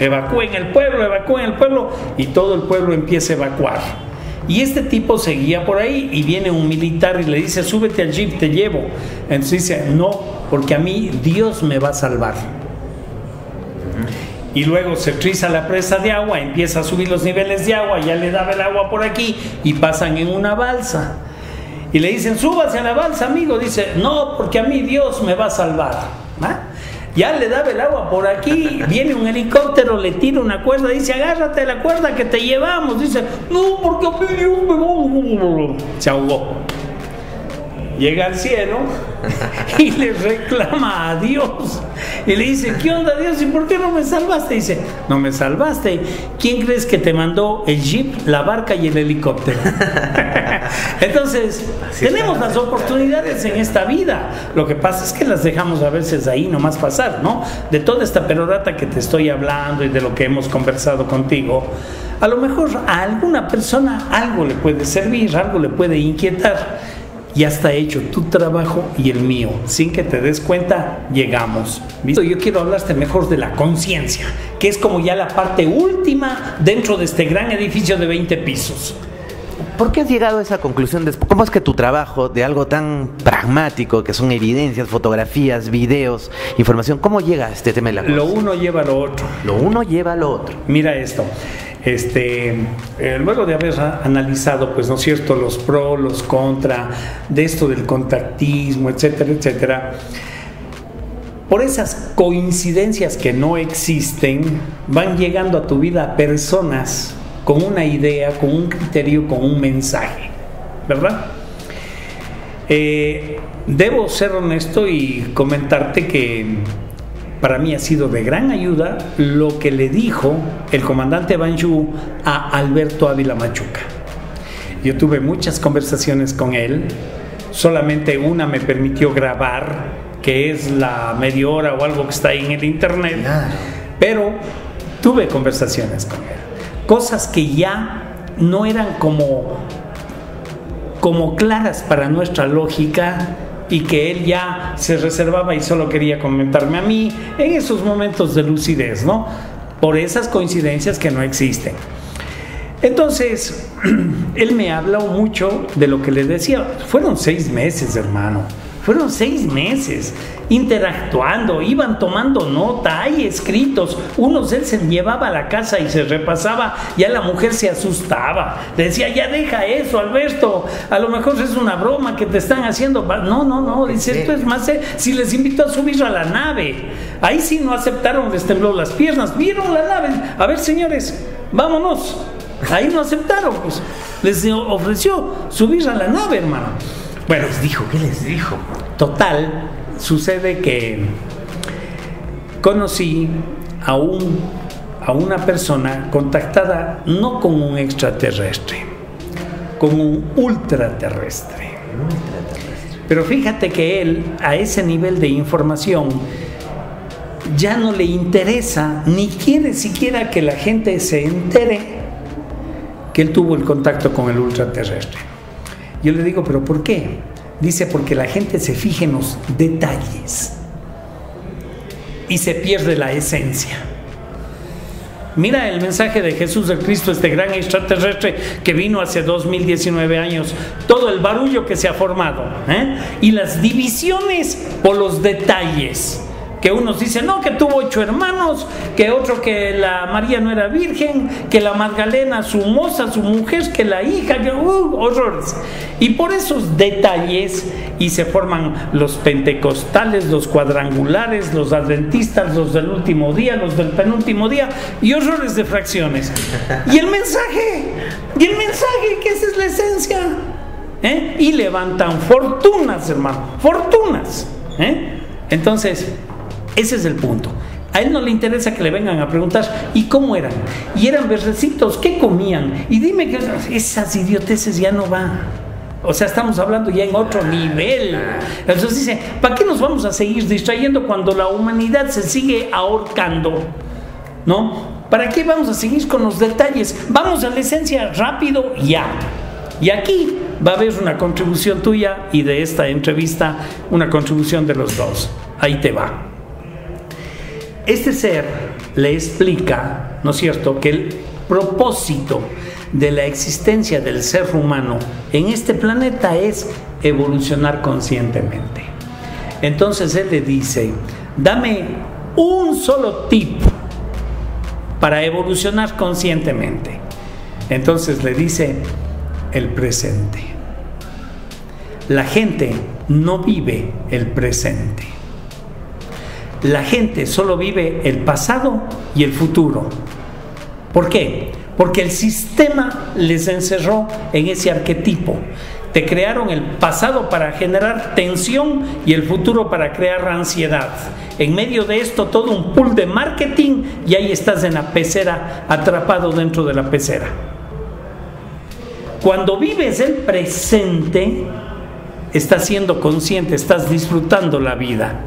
Evacúen el pueblo, evacúen el pueblo y todo el pueblo empieza a evacuar. Y este tipo seguía por ahí y viene un militar y le dice, súbete al jeep, te llevo. Entonces dice, no, porque a mí Dios me va a salvar. Y luego se triza la presa de agua, empieza a subir los niveles de agua, ya le daba el agua por aquí y pasan en una balsa. Y le dicen, súbase a la balsa, amigo. Dice, no, porque a mí Dios me va a salvar. ¿Ah? Ya le daba el agua por aquí, viene un helicóptero, le tira una cuerda, dice, agárrate de la cuerda que te llevamos. Dice, no, porque a mí Dios me va a... Se ahogó. Llega al cielo y le reclama a Dios. Y le dice, ¿qué onda Dios? ¿Y por qué no me salvaste? dice, no me salvaste. ¿Quién crees que te mandó el jeep, la barca y el helicóptero? Entonces, tenemos las oportunidades en esta vida. Lo que pasa es que las dejamos a veces ahí nomás pasar, ¿no? De toda esta perorata que te estoy hablando y de lo que hemos conversado contigo, a lo mejor a alguna persona algo le puede servir, algo le puede inquietar ya está hecho tu trabajo y el mío. Sin que te des cuenta, llegamos. ¿Visto? Yo quiero hablarte mejor de la conciencia, que es como ya la parte última dentro de este gran edificio de 20 pisos. ¿Por qué has llegado a esa conclusión? ¿Cómo es que tu trabajo de algo tan pragmático, que son evidencias, fotografías, videos, información, cómo llega a este tema de la conciencia? Lo uno lleva a lo otro. Lo uno lleva a lo otro. Mira esto. Este, eh, luego de haber analizado, pues, ¿no es cierto?, los pros, los contra, de esto del contactismo, etcétera, etcétera, por esas coincidencias que no existen, van llegando a tu vida personas con una idea, con un criterio, con un mensaje, ¿verdad? Eh, debo ser honesto y comentarte que para mí ha sido de gran ayuda lo que le dijo el comandante Banju a Alberto Ávila Machuca. Yo tuve muchas conversaciones con él, solamente una me permitió grabar, que es la media hora o algo que está ahí en el internet, pero tuve conversaciones con él, cosas que ya no eran como, como claras para nuestra lógica, y que él ya se reservaba y solo quería comentarme a mí en esos momentos de lucidez, ¿no? Por esas coincidencias que no existen. Entonces, él me habló mucho de lo que le decía. Fueron seis meses, hermano. Fueron seis meses interactuando, iban tomando nota, hay escritos. Unos él se llevaba a la casa y se repasaba, ya la mujer se asustaba. Le decía, ya deja eso, Alberto, a lo mejor es una broma que te están haciendo. No, no, no, dice, esto es más, si les invitó a subir a la nave, ahí sí no aceptaron, les tembló las piernas, vieron la nave. A ver, señores, vámonos. Ahí no aceptaron, pues les ofreció subir a la nave, hermano. Bueno, les dijo, ¿qué les dijo? Total, sucede que conocí a, un, a una persona contactada no con un extraterrestre, con un ultraterrestre. Pero fíjate que él, a ese nivel de información, ya no le interesa ni quiere siquiera que la gente se entere que él tuvo el contacto con el ultraterrestre. Yo le digo, pero ¿por qué? Dice, porque la gente se fija en los detalles y se pierde la esencia. Mira el mensaje de Jesús el Cristo, este gran extraterrestre que vino hace 2019 años, todo el barullo que se ha formado ¿eh? y las divisiones por los detalles que unos dicen, no, que tuvo ocho hermanos, que otro que la María no era virgen, que la Magdalena, su moza, su mujer, que la hija, que, uh, horrores. Y por esos detalles, y se forman los pentecostales, los cuadrangulares, los adventistas, los del último día, los del penúltimo día, y horrores de fracciones. Y el mensaje, y el mensaje, que esa es la esencia. ¿eh? Y levantan fortunas, hermano, fortunas. ¿eh? Entonces, ese es el punto. A él no le interesa que le vengan a preguntar, ¿y cómo eran? ¿Y eran verdecitos? ¿Qué comían? Y dime que esas idioteces ya no van. O sea, estamos hablando ya en otro nivel. Entonces dice, ¿para qué nos vamos a seguir distrayendo cuando la humanidad se sigue ahorcando? ¿No? ¿Para qué vamos a seguir con los detalles? Vamos a la esencia rápido ya. Y aquí va a haber una contribución tuya y de esta entrevista una contribución de los dos. Ahí te va. Este ser le explica, ¿no es cierto?, que el propósito de la existencia del ser humano en este planeta es evolucionar conscientemente. Entonces él le dice, dame un solo tip para evolucionar conscientemente. Entonces le dice el presente. La gente no vive el presente. La gente solo vive el pasado y el futuro. ¿Por qué? Porque el sistema les encerró en ese arquetipo. te crearon el pasado para generar tensión y el futuro para crear ansiedad. En medio de esto todo un pool de marketing y ahí estás en la pecera, atrapado dentro de la pecera. Cuando vives el presente, estás siendo consciente, estás disfrutando la vida.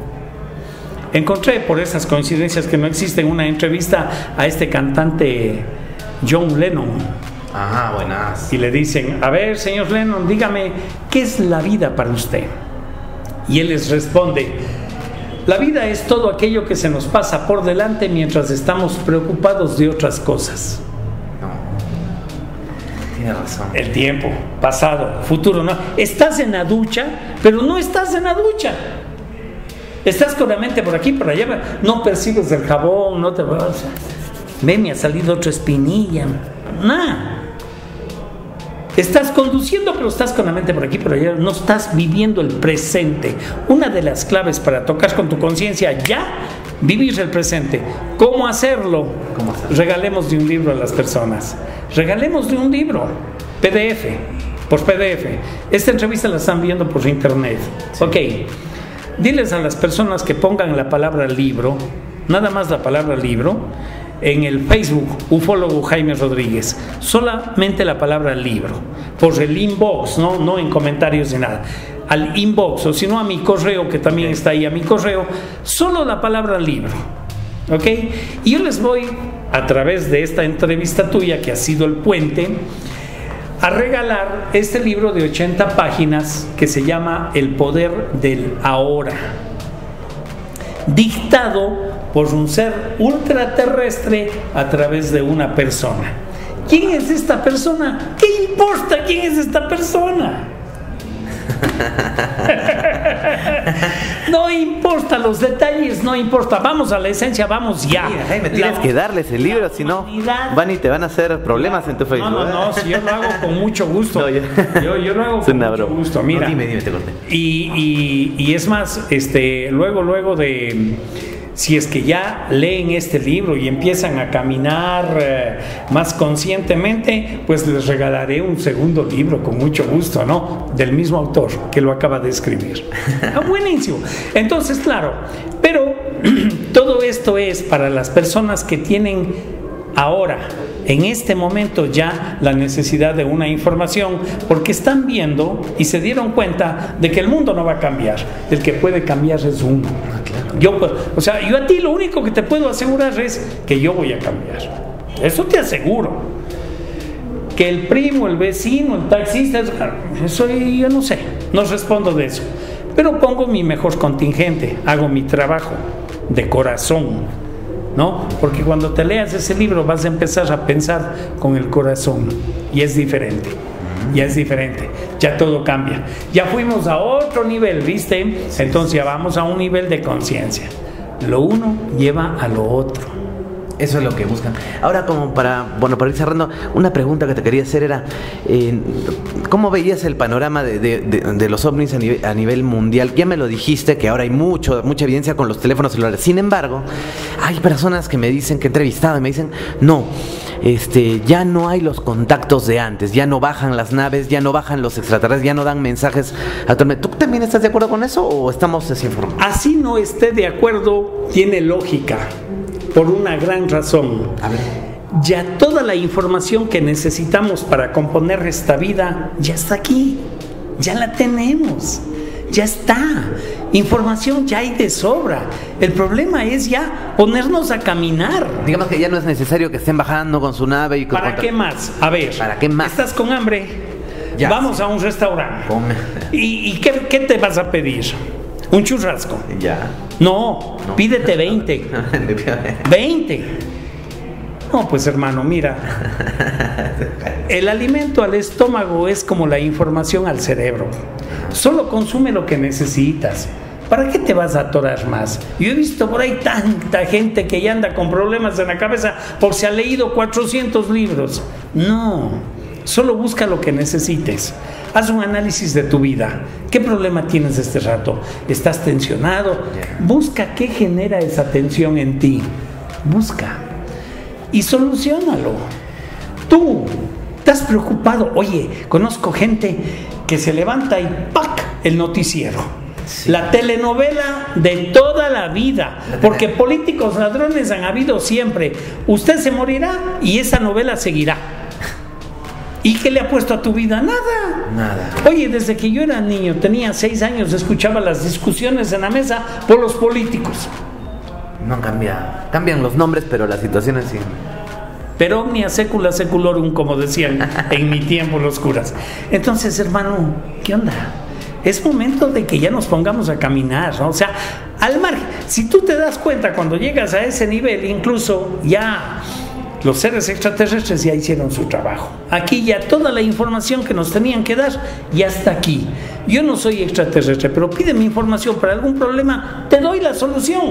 Encontré por esas coincidencias que no existen una entrevista a este cantante John Lennon. Ajá, buenas. Y le dicen, a ver, señor Lennon, dígame, ¿qué es la vida para usted? Y él les responde, la vida es todo aquello que se nos pasa por delante mientras estamos preocupados de otras cosas. No. Tiene razón. El tiempo, pasado, futuro, no. Estás en la ducha, pero no estás en la ducha. Estás con la mente por aquí, por allá, no percibes el jabón, no te vas. Ve, me ha salido otra espinilla. Nada. Estás conduciendo, pero estás con la mente por aquí, por allá. No estás viviendo el presente. Una de las claves para tocar con tu conciencia ya, vivir el presente. ¿Cómo hacerlo? ¿Cómo hacerlo? Regalemos de un libro a las personas. Regalemos de un libro. PDF. Por PDF. Esta entrevista la están viendo por internet. Ok. Diles a las personas que pongan la palabra libro, nada más la palabra libro, en el Facebook, ufólogo Jaime Rodríguez, solamente la palabra libro, por el inbox, no, no en comentarios ni nada, al inbox, o si no a mi correo, que también está ahí, a mi correo, solo la palabra libro. ¿Ok? Y yo les voy, a través de esta entrevista tuya, que ha sido el puente, a regalar este libro de 80 páginas que se llama El poder del ahora, dictado por un ser ultraterrestre a través de una persona. ¿Quién es esta persona? ¿Qué importa quién es esta persona? no importa los detalles, no importa. Vamos a la esencia, vamos ya. Mira, Jaime, tienes La- que darles el libro, si no, van y te van a hacer problemas en tu Facebook. No, no, no, si yo lo hago con mucho gusto. No, yo- yo, yo lo hago con mucho broma. gusto. Mira, No, dime, dime, te corté. y, y- y es más, este, luego, luego de, si es que ya leen este libro y empiezan a caminar eh, más conscientemente, pues les regalaré un segundo libro con mucho gusto, ¿no? Del mismo autor que lo acaba de escribir. Ah, buenísimo. Entonces, claro, pero todo esto es para las personas que tienen ahora, en este momento ya la necesidad de una información, porque están viendo y se dieron cuenta de que el mundo no va a cambiar, el que puede cambiar es uno. Yo, pu- o sea, yo a ti lo único que te puedo asegurar es que yo voy a cambiar. Eso te aseguro. Que el primo, el vecino, el taxista, eso yo no sé, no respondo de eso. Pero pongo mi mejor contingente, hago mi trabajo de corazón, ¿no? Porque cuando te leas ese libro vas a empezar a pensar con el corazón y es diferente. Ya es diferente, ya todo cambia. Ya fuimos a otro nivel, ¿viste? Entonces ya vamos a un nivel de conciencia. Lo uno lleva a lo otro. Eso es lo que buscan. Ahora, como para, bueno, para ir cerrando, una pregunta que te quería hacer era, eh, ¿cómo veías el panorama de, de- de- de los ovnis a nivel, a nivel mundial? Ya me lo dijiste, que ahora hay mucho, mucha evidencia con los teléfonos celulares. Sin embargo, hay personas que me dicen, que he entrevistado, y me dicen, no, este, ya no hay los contactos de antes, ya no bajan las naves, ya no bajan los extraterrestres, ya no dan mensajes actualmente. ¿Tú también estás de acuerdo con eso o estamos desinformados? Así no esté de acuerdo, tiene lógica, por una gran razón. A ver. Ya toda la información que necesitamos para componer esta vida ya está aquí, ya la tenemos, ya está. Información ya hay de sobra. El problema es ya ponernos a caminar. Digamos que ya no es necesario que estén bajando con su nave y con ¿Para qué más? A ver, ¿Para qué más? ¿Estás con hambre? Ya. Vamos a un restaurante. Come. ¿Y, y qué, qué te vas a pedir? Un churrasco. Ya. No, No. pídete 20. 20. No, pues hermano, mira. El alimento al estómago es como la información al cerebro. Solo consume lo que necesitas. ¿Para qué te vas a atorar más? Yo he visto por ahí tanta gente que ya anda con problemas en la cabeza por si ha leído 400 libros. No, solo busca lo que necesites. Haz un análisis de tu vida. ¿Qué problema tienes este rato? ¿Estás tensionado? Busca qué genera esa tensión en ti. Busca y solucionalo. Tú, Estás preocupado. Oye, conozco gente que se levanta y ¡pac! el noticiero. La telenovela de toda la vida, porque políticos ladrones han habido siempre. Usted se morirá y esa novela seguirá. ¿Y qué le ha puesto a tu vida? Nada. Nada. Oye, desde que yo era niño, tenía seis años, escuchaba las discusiones en la mesa por los políticos. No cambia. Cambian los nombres, pero las situaciones sí. Pero omnia secula seculorum, como decían en mi tiempo los curas. Entonces, hermano, ¿qué onda? Es momento de que ya nos pongamos a caminar, ¿no? O sea, al margen, si tú te das cuenta cuando llegas a ese nivel, incluso ya los seres extraterrestres ya hicieron su trabajo. Aquí ya toda la información que nos tenían que dar ya está aquí. Yo no soy extraterrestre, pero pídeme información para algún problema, te doy la solución.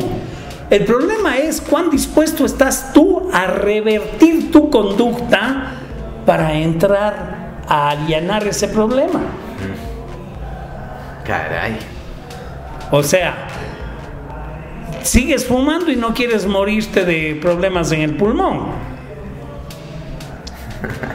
El problema es cuán dispuesto estás tú a revertir tu conducta para entrar a allanar ese problema. Caray. O sea, sigues fumando y no quieres morirte de problemas en el pulmón.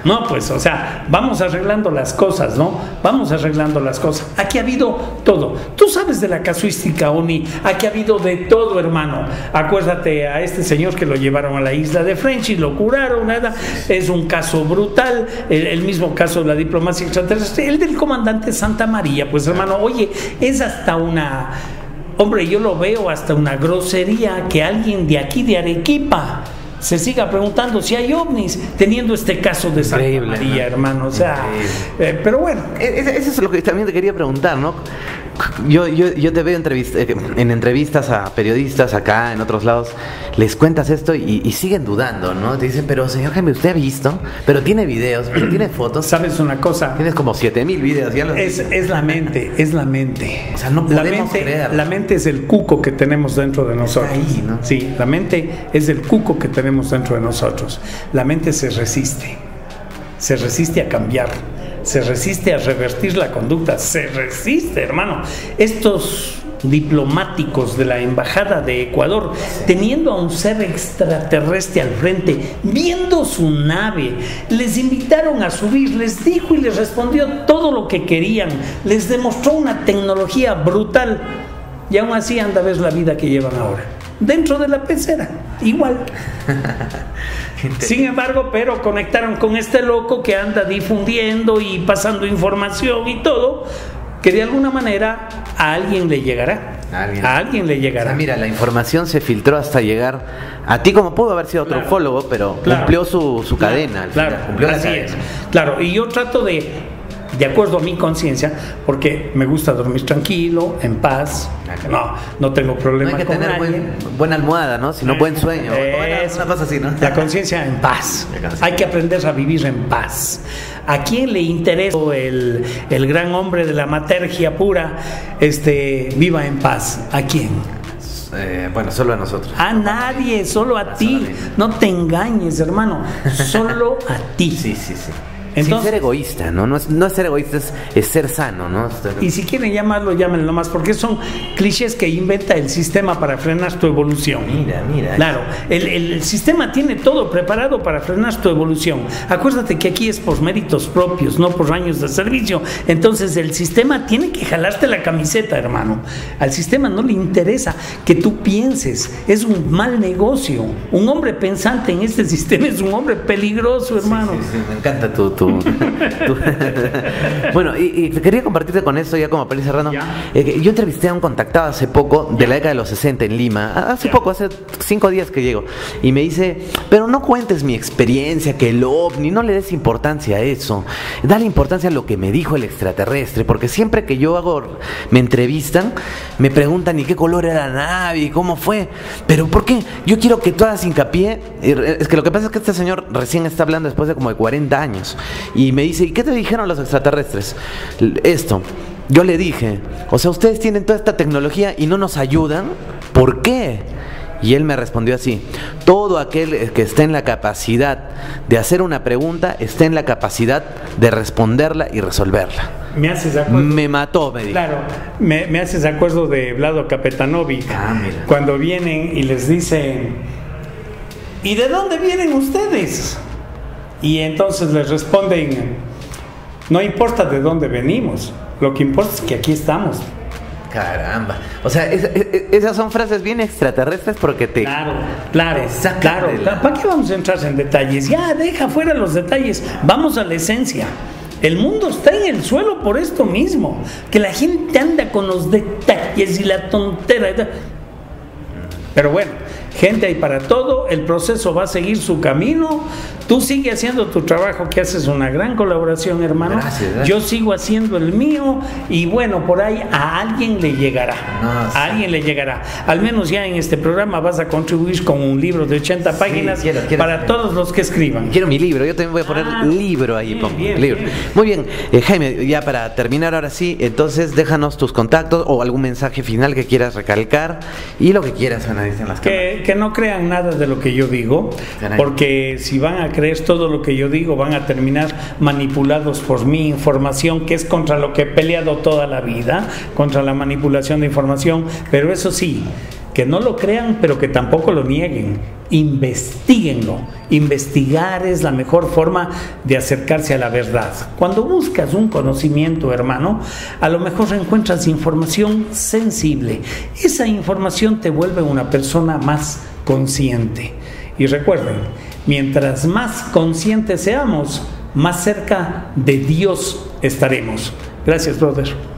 No, pues, o sea, vamos arreglando las cosas, ¿no? Vamos arreglando las cosas. Aquí ha habido todo. Tú sabes de la casuística, Oni. Aquí ha habido de todo, hermano. Acuérdate a este señor que lo llevaron a la isla de French y lo curaron, nada. Es un caso brutal. El, mismo caso de la diplomacia extraterrestre. El del comandante Santa María, pues, hermano, oye, es hasta una. Hombre, yo lo veo hasta una grosería que alguien de aquí, de Arequipa, se siga preguntando si hay ovnis, teniendo este caso de Santa Increíble, María, ¿no? hermano. O sea, eh, pero bueno, E- e- Eso es lo que también te quería preguntar, ¿no? Yo, yo, yo te veo entrevist- eh, en entrevistas a periodistas acá, en otros lados, les cuentas esto y, y siguen dudando, ¿no? Te dicen, pero señor Jaime, ¿usted ha visto? Pero tiene videos, pero tiene fotos. ¿sabes una cosa? Tienes como 7000 videos, ya los Es, es la mente, es la mente. O sea, no la podemos mente, creerlo. La mente es el cuco que tenemos dentro de nosotros. ahí, ¿no? Sí, la mente es el cuco que tenemos dentro de nosotros. La mente se resiste, se resiste a cambiar, se resiste a revertir la conducta, se resiste, hermano. Estos diplomáticos de la embajada de Ecuador, teniendo a un ser extraterrestre al frente, viendo su nave, les invitaron a subir, les dijo y les respondió todo lo que querían, les demostró una tecnología brutal y aún así anda a ver la vida que llevan ahora. Dentro de la pecera, igual. Sin embargo, pero conectaron con este loco que anda difundiendo y pasando información y todo, que de alguna manera a alguien le llegará. A alguien. A alguien le O llegará. sea, mira, la información se filtró hasta llegar a ti como pudo haber sido otro Claro. ufólogo, pero Claro. cumplió su, su Claro, cadena. al Claro, final, la así cadena. es. Claro, y yo trato de, de acuerdo a mi conciencia, porque me gusta dormir tranquilo, en paz. No, no tengo No problema hay que con tener buen- buena almohada, ¿no? Si no, buen sueño. Es- una cosa así, ¿no? La conciencia en paz. Hay que aprender a vivir en paz. ¿A quién le interesa el, el gran hombre de la matergia pura este, viva en paz? ¿A quién? Eh, bueno, solo a nosotros. A nadie, solo a ti. Solamente. No te engañes, hermano. Solo a ti. Sí, sí, sí. Entonces- Sin ser egoísta, ¿no? No es, no es ser egoísta, es, es ser sano, ¿no? Y si quieren llamarlo, llámenlo más, porque son clichés que inventa el sistema para frenar tu evolución. Mira, mira. Claro, el, el sistema tiene todo preparado para frenar tu evolución. Acuérdate que aquí es por méritos propios, no por años de servicio. Entonces el sistema tiene que jalarte la camiseta, hermano. Al sistema no le interesa que tú pienses. Es un mal negocio. Un hombre pensante en este sistema es un hombre peligroso, hermano. Sí, sí, me encanta tu. tu- tu- bueno, y, y quería compartirte con esto ya como para ir cerrando. Eh, que yo entrevisté a un contactado hace poco, de la década de los 60 en Lima. Hace poco, hace cinco días que llego. Y me dice, pero no cuentes mi experiencia, que el ovni, no le des importancia a eso. Dale importancia a lo que me dijo el extraterrestre, porque siempre que yo hago, me entrevistan, me preguntan, ¿y qué color era la nave? ¿Y cómo fue? Pero ¿por qué? Yo quiero que tú hagas hincapié. Es que lo que pasa es que este señor recién está hablando después de como de 40 años. Y me dice, ¿y qué te dijeron los extraterrestres? Esto. Yo le dije, o sea, ustedes tienen toda esta tecnología y no nos ayudan. ¿Por qué? Y él me respondió así, todo aquel que esté en la capacidad de hacer una pregunta, está en la capacidad de responderla y resolverla. Me haces acuerdo. Me mató, me dijo. Claro, me, me haces acuerdo de Vlado Kapetanovic. Ah, mira. Cuando vienen y les dicen, ¿y de dónde vienen ustedes? Y entonces les responden, no importa de dónde venimos, lo que importa es que aquí estamos. Caramba. O sea, es- es- esas son frases bien extraterrestres porque te... Claro, claro, Te claro. ¿Para qué vamos a entrar en detalles? Ya, deja fuera los detalles. Vamos a la esencia. El mundo está en el suelo por esto mismo. Que la gente anda con los detalles y la tontera. Pero bueno, gente hay para todo. El proceso va a seguir su camino. Tú sigue haciendo tu trabajo, que haces una gran colaboración, hermano. Gracias, gracias. Yo sigo haciendo el mío. Y bueno, por ahí a alguien le llegará. No, sí. A alguien le llegará. Al menos ya en este programa vas a contribuir con un libro de 80 páginas quiero, quiero. para todos los que escriban. Quiero mi libro, yo también voy a poner Ah, libro ahí. bien, bien, libro. bien. Muy bien, eh, Jaime, ya para terminar ahora sí, entonces déjanos tus contactos o algún mensaje final que quieras recalcar y lo que quieras, Ana, dicen las cámaras. Que, que no crean nada de lo que yo digo, porque si van a creer todo lo que yo digo, van a terminar manipulados por mi información, que es contra lo que he peleado toda la vida, contra la manipulación de información. Pero eso sí, que no lo crean, pero que tampoco lo nieguen. Investíguenlo. Investigar es la mejor forma de acercarse a la verdad. Cuando buscas un conocimiento, hermano, a lo mejor encuentras información sensible. Esa información te vuelve una persona más consciente. Y recuerden, mientras más conscientes seamos, más cerca de Dios estaremos. Gracias, brother.